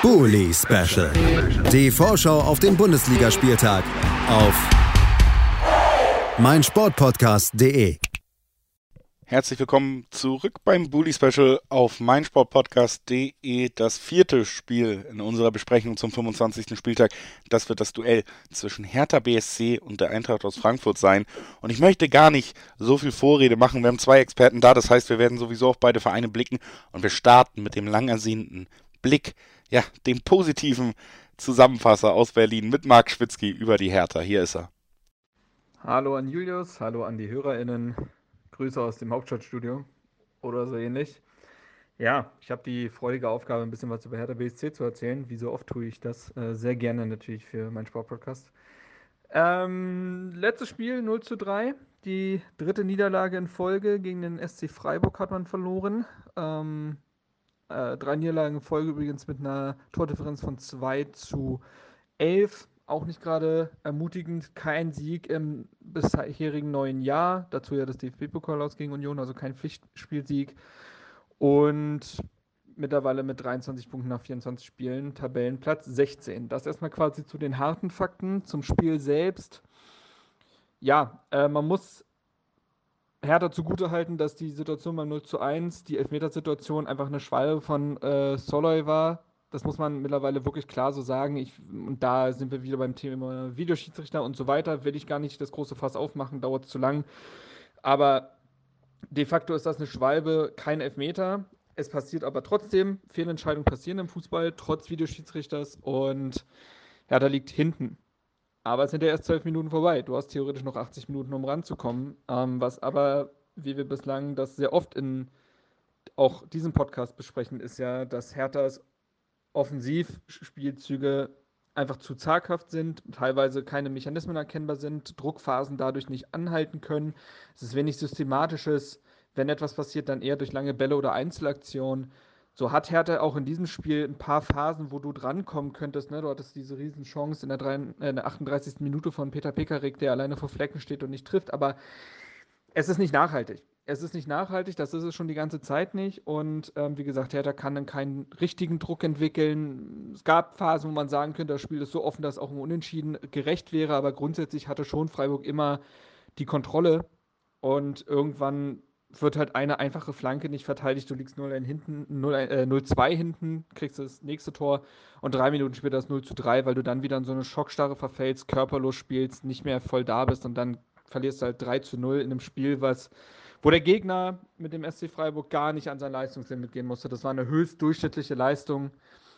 Bully Special. Die Vorschau auf den Bundesligaspieltag auf meinsportpodcast.de. Herzlich willkommen zurück beim Bully Special auf meinsportpodcast.de. Das vierte Spiel in unserer Besprechung zum 25. Spieltag. Das wird das Duell zwischen Hertha BSC und der Eintracht aus Frankfurt sein. Und ich möchte gar nicht so viel Vorrede machen. Wir haben zwei Experten da. Das heißt, wir werden sowieso auf beide Vereine blicken. Und wir starten mit dem lang ersehnten Blick, ja, dem positiven Zusammenfasser aus Berlin mit Marc Schwitzky über die Hertha. Hier ist er. Hallo an Julius, hallo an die HörerInnen. Grüße aus dem Hauptstadtstudio oder so ähnlich. Ja, ich habe die freudige Aufgabe, ein bisschen was über Hertha BSC zu erzählen. Wie so oft tue ich das äh, sehr gerne natürlich für meinen Sportpodcast. Ähm, letztes Spiel 0 zu 3. Die dritte Niederlage in Folge gegen den SC Freiburg hat man verloren. Ähm, äh, drei Niederlagen in Folge übrigens mit einer Tordifferenz von 2 zu 11 auch nicht gerade ermutigend. Kein Sieg im bisherigen neuen Jahr. Dazu ja das DFB-Pokal aus gegen Union, also kein Pflichtspielsieg. Und mittlerweile mit 23 Punkten nach 24 Spielen, Tabellenplatz 16. Das erstmal quasi zu den harten Fakten, zum Spiel selbst. Ja, äh, man muss Hertha zugutehalten, dass die Situation beim 0 zu 1, die Elfmetersituation, einfach eine Schwalbe von äh, Soloy war, das muss man mittlerweile wirklich klar so sagen. Ich, und da sind wir wieder beim Thema Videoschiedsrichter und so weiter. Will ich gar nicht das große Fass aufmachen, dauert zu lang. Aber de facto ist das eine Schwalbe, kein Elfmeter. Es passiert aber trotzdem, Fehlentscheidungen passieren im Fußball, trotz Videoschiedsrichters. Und da liegt hinten. Aber es sind ja erst zwölf Minuten vorbei. Du hast theoretisch noch 80 Minuten, um ranzukommen. Ähm, was aber, wie wir bislang das sehr oft in auch diesem Podcast besprechen, ist ja, dass Herthas Offensivspielzüge einfach zu zaghaft sind, teilweise keine Mechanismen erkennbar sind, Druckphasen dadurch nicht anhalten können. Es ist wenig Systematisches. Wenn etwas passiert, dann eher durch lange Bälle oder Einzelaktionen. So hat Hertha auch in diesem Spiel ein paar Phasen, wo du drankommen könntest. Ne? Du hattest diese Riesenchance in der, 3, äh, in der 38. Minute von Peter Pekarik, der alleine vor Flecken steht und nicht trifft. Aber es ist nicht nachhaltig es ist nicht nachhaltig, das ist es schon die ganze Zeit nicht. Und ähm, wie gesagt, Hertha kann dann keinen richtigen Druck entwickeln. Es gab Phasen, wo man sagen könnte, das Spiel ist so offen, dass auch ein Unentschieden gerecht wäre, aber grundsätzlich hatte schon Freiburg immer die Kontrolle. Und irgendwann wird halt eine einfache Flanke nicht verteidigt. Du liegst 0-2 hinten, 0, äh, hinten, kriegst das nächste Tor und drei Minuten später das 0 zu 3, weil du dann wieder in so eine Schockstarre verfällst, körperlos spielst, nicht mehr voll da bist und dann verlierst du halt 3 zu 0 in einem Spiel, was wo der Gegner mit dem SC Freiburg gar nicht an sein Leistungslimit gehen musste. Das war eine höchst durchschnittliche Leistung.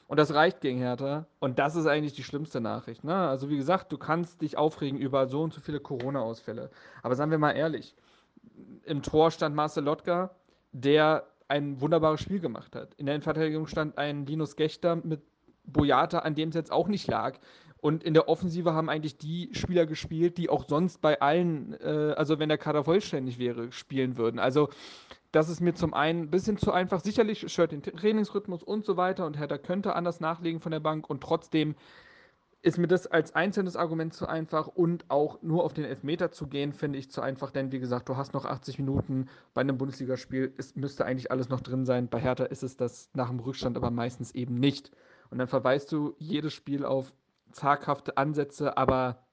Und das reicht gegen Hertha. Und das ist eigentlich die schlimmste Nachricht. Ne? Also, wie gesagt, du kannst dich aufregen über so und so viele Corona-Ausfälle. Aber seien wir mal ehrlich: Im Tor stand Marcel Lotka, der ein wunderbares Spiel gemacht hat. In der Innenverteidigung stand ein Linus Gechter mit Boyata, an dem es jetzt auch nicht lag. Und in der Offensive haben eigentlich die Spieler gespielt, die auch sonst bei allen, äh, also wenn der Kader vollständig wäre, spielen würden. Also das ist mir zum einen ein bisschen zu einfach. Sicherlich stört den Trainingsrhythmus und so weiter und Hertha könnte anders nachlegen von der Bank und trotzdem ist mir das als einzelnes Argument zu einfach und auch nur auf den Elfmeter zu gehen, finde ich zu einfach, denn wie gesagt, du hast noch 80 Minuten bei einem Bundesligaspiel, es müsste eigentlich alles noch drin sein. Bei Hertha ist es das nach dem Rückstand aber meistens eben nicht. Und dann verweist du jedes Spiel auf zaghafte Ansätze, aber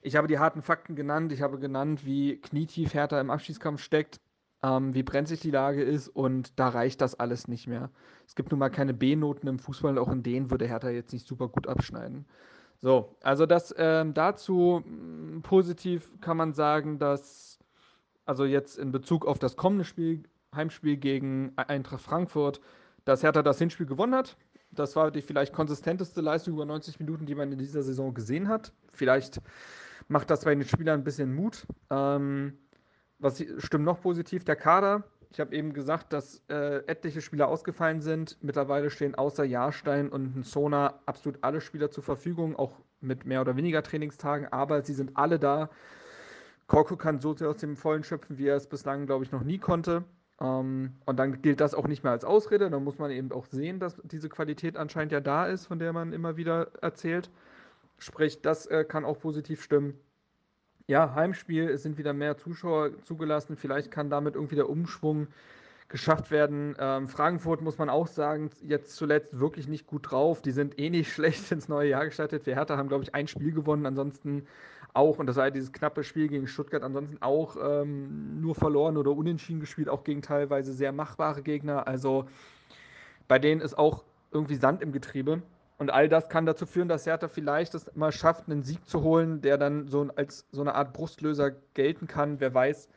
ich habe die harten Fakten genannt. Ich habe genannt, wie knietief Hertha im Abschießkampf steckt, ähm, wie brenzlig die Lage ist und da reicht das alles nicht mehr. Es gibt nun mal keine B-Noten im Fußball, auch in denen würde Hertha jetzt nicht super gut abschneiden. So, also das ähm, dazu mh, mm, positiv kann man sagen, dass also jetzt in Bezug auf das kommende Spiel, Heimspiel gegen Eintracht Frankfurt, dass Hertha das Hinspiel gewonnen hat. Das war die vielleicht konsistenteste Leistung über 90 Minuten, die man in dieser Saison gesehen hat. Vielleicht macht das bei den Spielern ein bisschen Mut. Ähm, was stimmt noch positiv? Der Kader. Ich habe eben gesagt, dass äh, etliche Spieler ausgefallen sind. Mittlerweile stehen außer Jahrstein und Sona absolut alle Spieler zur Verfügung, auch mit mehr oder weniger Trainingstagen, aber sie sind alle da. Korko kann so aus dem Vollen schöpfen, wie er es bislang, glaube ich, noch nie konnte. Ähm, und dann gilt das auch nicht mehr als Ausrede. Dann muss man eben auch sehen, dass diese Qualität anscheinend ja da ist, von der man immer wieder erzählt. Sprich, das äh, kann auch positiv stimmen. Ja, Heimspiel, es sind wieder mehr Zuschauer zugelassen. Vielleicht kann damit irgendwie der Umschwung geschafft werden. Ähm, Frankfurt muss man auch sagen, jetzt zuletzt wirklich nicht gut drauf. Die sind eh nicht schlecht ins neue Jahr gestartet. Wir Hertha haben, glaube ich, ein Spiel gewonnen, ansonsten auch, und das war ja dieses knappe Spiel gegen Stuttgart, ansonsten auch ähm, nur verloren oder unentschieden gespielt, auch gegen teilweise sehr machbare Gegner. Also bei denen ist auch irgendwie Sand im Getriebe. Und all das kann dazu führen, dass Hertha vielleicht es mal schafft, einen Sieg zu holen, der dann so als so eine Art Brustlöser gelten kann, wer weiß.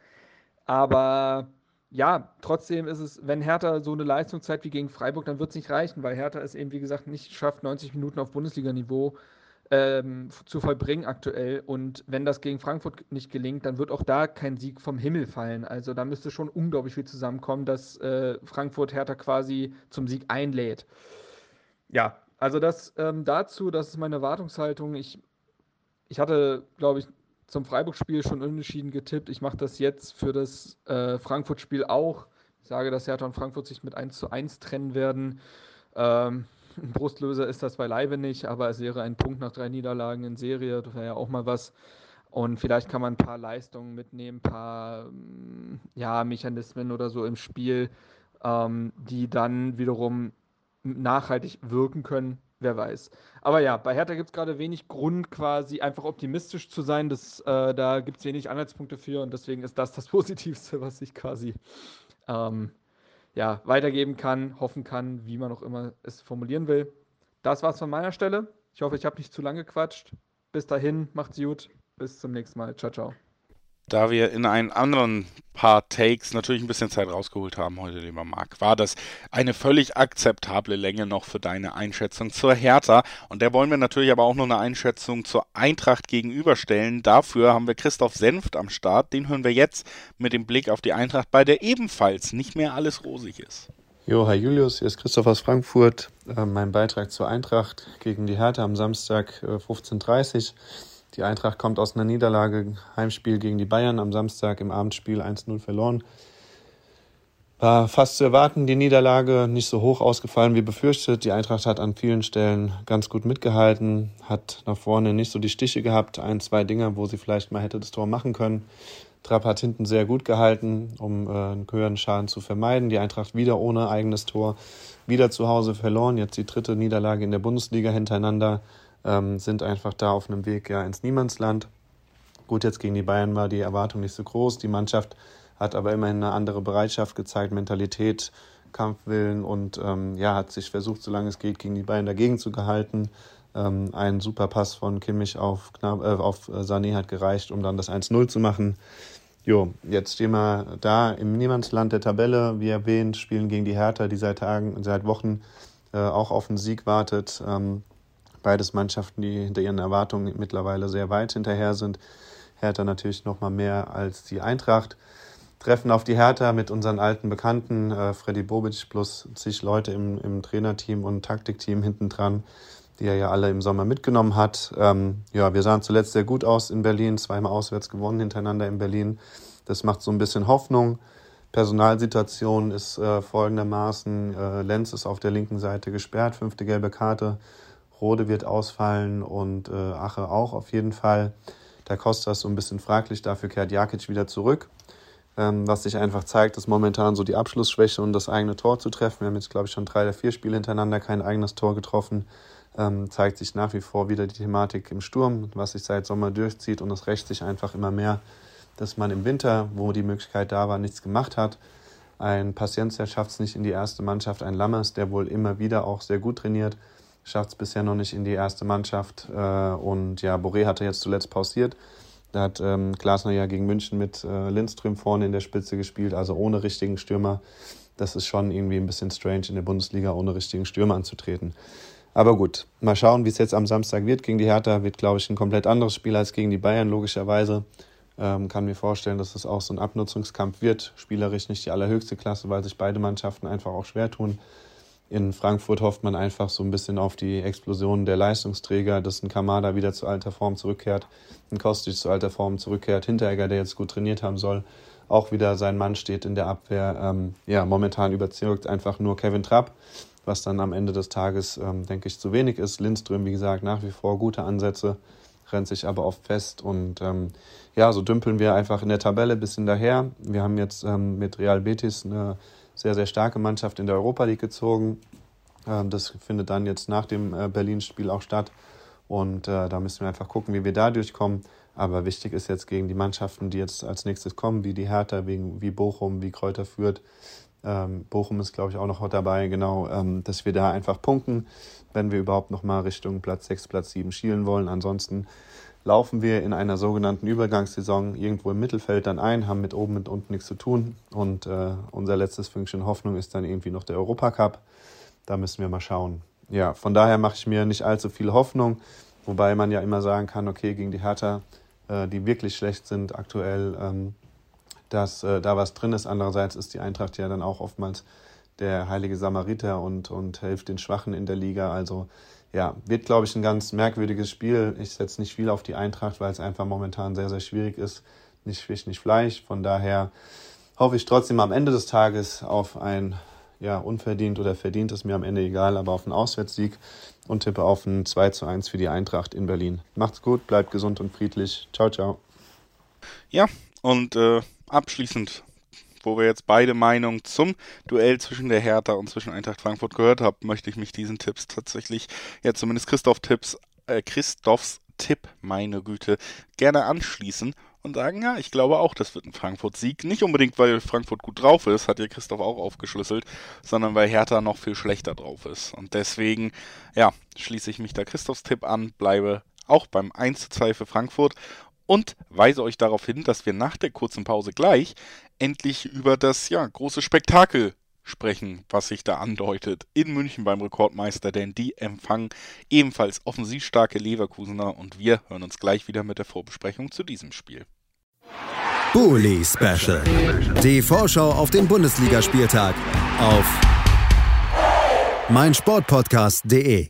Aber ja, trotzdem ist es, wenn Hertha so eine Leistung zeigt wie gegen Freiburg, dann wird es nicht reichen, weil Hertha es eben, wie gesagt, nicht schafft, 90 Minuten auf Bundesliga-Niveau ähm, zu vollbringen aktuell. Und wenn das gegen Frankfurt nicht gelingt, dann wird auch da kein Sieg vom Himmel fallen. Also da müsste schon unglaublich viel zusammenkommen, dass äh, Frankfurt Hertha quasi zum Sieg einlädt. Ja, also das ähm, dazu, das ist meine Erwartungshaltung. Ich, ich hatte, glaube ich, zum Freiburg-Spiel schon unentschieden getippt. Ich mache das jetzt für das äh, Frankfurt-Spiel auch. Ich sage, dass Hertha und Frankfurt sich mit 1 zu 1 trennen werden. Ähm, ein Brustlöser ist das beileibe nicht, aber es wäre ein Punkt nach drei Niederlagen in Serie. Das wäre ja auch mal was. Und vielleicht kann man ein paar Leistungen mitnehmen, ein paar mm, ja, Mechanismen oder so im Spiel, ähm, die dann wiederum nachhaltig wirken können. Wer weiß. Aber ja, bei Hertha gibt es gerade wenig Grund, quasi einfach optimistisch zu sein. Das, äh, da gibt es wenig Anhaltspunkte für und deswegen ist das das Positivste, was ich quasi ähm, ja, weitergeben kann, hoffen kann, wie man auch immer es formulieren will. Das war's von meiner Stelle. Ich hoffe, ich habe nicht zu lange gequatscht. Bis dahin, macht's gut. Bis zum nächsten Mal. Ciao, ciao. Da wir in einen anderen paar Takes natürlich ein bisschen Zeit rausgeholt haben heute, lieber Marc, war das eine völlig akzeptable Länge noch für deine Einschätzung zur Hertha. Und der wollen wir natürlich aber auch noch eine Einschätzung zur Eintracht gegenüberstellen. Dafür haben wir Christoph Senft am Start. Den hören wir jetzt mit dem Blick auf die Eintracht, bei der ebenfalls nicht mehr alles rosig ist. Jo, hi Julius, hier ist Christoph aus Frankfurt. Äh, mein Beitrag zur Eintracht gegen die Hertha am Samstag äh, 15.30 Uhr. Die Eintracht kommt aus einer Niederlage, Heimspiel gegen die Bayern am Samstag im Abendspiel 1-0 verloren. War fast zu erwarten, die Niederlage nicht so hoch ausgefallen wie befürchtet. Die Eintracht hat an vielen Stellen ganz gut mitgehalten, hat nach vorne nicht so die Stiche gehabt. Ein, zwei Dinger, wo sie vielleicht mal hätte das Tor machen können. Trapp hat hinten sehr gut gehalten, um äh, einen höheren Schaden zu vermeiden. Die Eintracht wieder ohne eigenes Tor, wieder zu Hause verloren. Jetzt die dritte Niederlage in der Bundesliga hintereinander ähm, sind einfach da auf einem Weg ja ins Niemandsland. Gut, jetzt gegen die Bayern war die Erwartung nicht so groß. Die Mannschaft hat aber immerhin eine andere Bereitschaft gezeigt, Mentalität, Kampfwillen und ähm, ja, hat sich versucht, solange es geht, gegen die Bayern dagegen zu gehalten. Ähm, ein super Pass von Kimmich auf, Knab äh, auf Sané hat gereicht, um dann das 1-0 zu machen. Jo, jetzt stehen wir da im Niemandsland der Tabelle, wie erwähnt, spielen gegen die Hertha, die seit Tagen, seit Wochen äh, auch auf den Sieg wartet. Ähm, Beides Mannschaften, die hinter ihren Erwartungen mittlerweile sehr weit hinterher sind. Hertha natürlich noch mal mehr als die Eintracht. Treffen auf die Hertha mit unseren alten Bekannten, äh, Freddy Bobic plus zig Leute im, im Trainerteam und Taktikteam hinten dran, die er ja alle im Sommer mitgenommen hat. Ähm, ja, wir sahen zuletzt sehr gut aus in Berlin, zweimal auswärts gewonnen hintereinander in Berlin. Das macht so ein bisschen Hoffnung. Personalsituation ist äh, folgendermaßen: äh, Lenz ist auf der linken Seite gesperrt, fünfte gelbe Karte. Rode wird ausfallen und äh, Ache auch auf jeden Fall. Da Costa ist so ein bisschen fraglich, dafür kehrt Jakic wieder zurück. Ähm, was sich einfach zeigt, ist momentan so die Abschlussschwäche und das eigene Tor zu treffen. Wir haben jetzt, glaube ich, schon drei oder vier Spiele hintereinander kein eigenes Tor getroffen. Ähm, zeigt sich nach wie vor wieder die Thematik im Sturm, was sich seit Sommer durchzieht und es rächt sich einfach immer mehr, dass man im Winter, wo die Möglichkeit da war, nichts gemacht hat. Ein Paciencia schafft es nicht in die erste Mannschaft, ein Lammers, der wohl immer wieder auch sehr gut trainiert, schafft es bisher noch nicht in die erste Mannschaft. Äh, und ja, Boré hatte jetzt zuletzt pausiert. Da hat ähm, Glasner ja gegen München mit äh, Lindström vorne in der Spitze gespielt, also ohne richtigen Stürmer. Das ist schon irgendwie ein bisschen strange in der Bundesliga ohne richtigen Stürmer anzutreten. Aber gut, mal schauen, wie es jetzt am Samstag wird. Gegen die Hertha wird, glaube ich, ein komplett anderes Spiel als gegen die Bayern, logischerweise. Ähm, kann mir vorstellen, dass es auch so ein Abnutzungskampf wird. Spielerisch nicht die allerhöchste Klasse, weil sich beide Mannschaften einfach auch schwer tun. In Frankfurt hofft man einfach so ein bisschen auf die Explosion der Leistungsträger, dass ein Kamada wieder zu alter Form zurückkehrt, ein Kostic zu alter Form zurückkehrt, Hinteregger, der jetzt gut trainiert haben soll, auch wieder sein Mann steht in der Abwehr. Ähm, ja, momentan überzeugt einfach nur Kevin Trapp, was dann am Ende des Tages, ähm, denke ich, zu wenig ist. Lindström, wie gesagt, nach wie vor gute Ansätze, rennt sich aber oft fest und ähm, ja, so dümpeln wir einfach in der Tabelle ein bisschen daher. Wir haben jetzt ähm, mit Real Betis eine sehr, sehr starke Mannschaft in der Europa League gezogen. Ähm, das findet dann jetzt nach dem äh, Berlin-Spiel auch statt. Und äh, da müssen wir einfach gucken, wie wir da durchkommen. Aber wichtig ist jetzt gegen die Mannschaften, die jetzt als nächstes kommen, wie die Hertha, wie, wie Bochum, wie Kräuter führt. Ähm, Bochum ist, glaube ich, auch noch dabei, genau, ähm, dass wir da einfach punkten, wenn wir überhaupt noch mal Richtung Platz 6, Platz 7 schielen wollen. Ansonsten laufen wir in einer sogenannten Übergangssaison irgendwo im Mittelfeld dann ein, haben mit oben und unten nichts zu tun. Und äh, unser letztes Fünkchen Hoffnung ist dann irgendwie noch der Europacup. Da müssen wir mal schauen. Ja, von daher mache ich mir nicht allzu viel Hoffnung, wobei man ja immer sagen kann, okay, gegen die Hertha äh, die wirklich schlecht sind aktuell, ähm, dass äh, da was drin ist. Andererseits ist die Eintracht ja dann auch oftmals der heilige Samariter und, und hilft den Schwachen in der Liga. Also ja, wird, glaube ich, ein ganz merkwürdiges Spiel. Ich setze nicht viel auf die Eintracht, weil es einfach momentan sehr, sehr schwierig ist. Nicht Fisch, nicht Fleisch. Von daher hoffe ich trotzdem am Ende des Tages auf ein ja, unverdient oder verdient ist mir am Ende egal, aber auf einen Auswärtssieg und tippe auf ein 2 zu 1 für die Eintracht in Berlin. Macht's gut, bleibt gesund und friedlich. Ciao, ciao. Ja, und äh, abschließend, wo wir jetzt beide Meinungen zum Duell zwischen der Hertha und zwischen Eintracht Frankfurt gehört haben, möchte ich mich diesen Tipps tatsächlich, ja zumindest Christoph Tipps, äh, Christophs Tipp, meine Güte, gerne anschließen und sagen, ja, ich glaube auch, das wird ein Frankfurt-Sieg. Nicht unbedingt, weil Frankfurt gut drauf ist, hat ja Christoph auch aufgeschlüsselt, sondern weil Hertha noch viel schlechter drauf ist. Und deswegen, ja, schließe ich mich da Christophs Tipp an, bleibe auch beim 1 zu 2 für Frankfurt und weise euch darauf hin, dass wir nach der kurzen Pause gleich endlich über das ja, große Spektakel sprechen, was sich da andeutet in München beim Rekordmeister, denn die empfangen ebenfalls offensiv starke Leverkusener und wir hören uns gleich wieder mit der Vorbesprechung zu diesem Spiel. Bully Special. Die Vorschau auf den Bundesligaspieltag auf meinsportpodcast.de.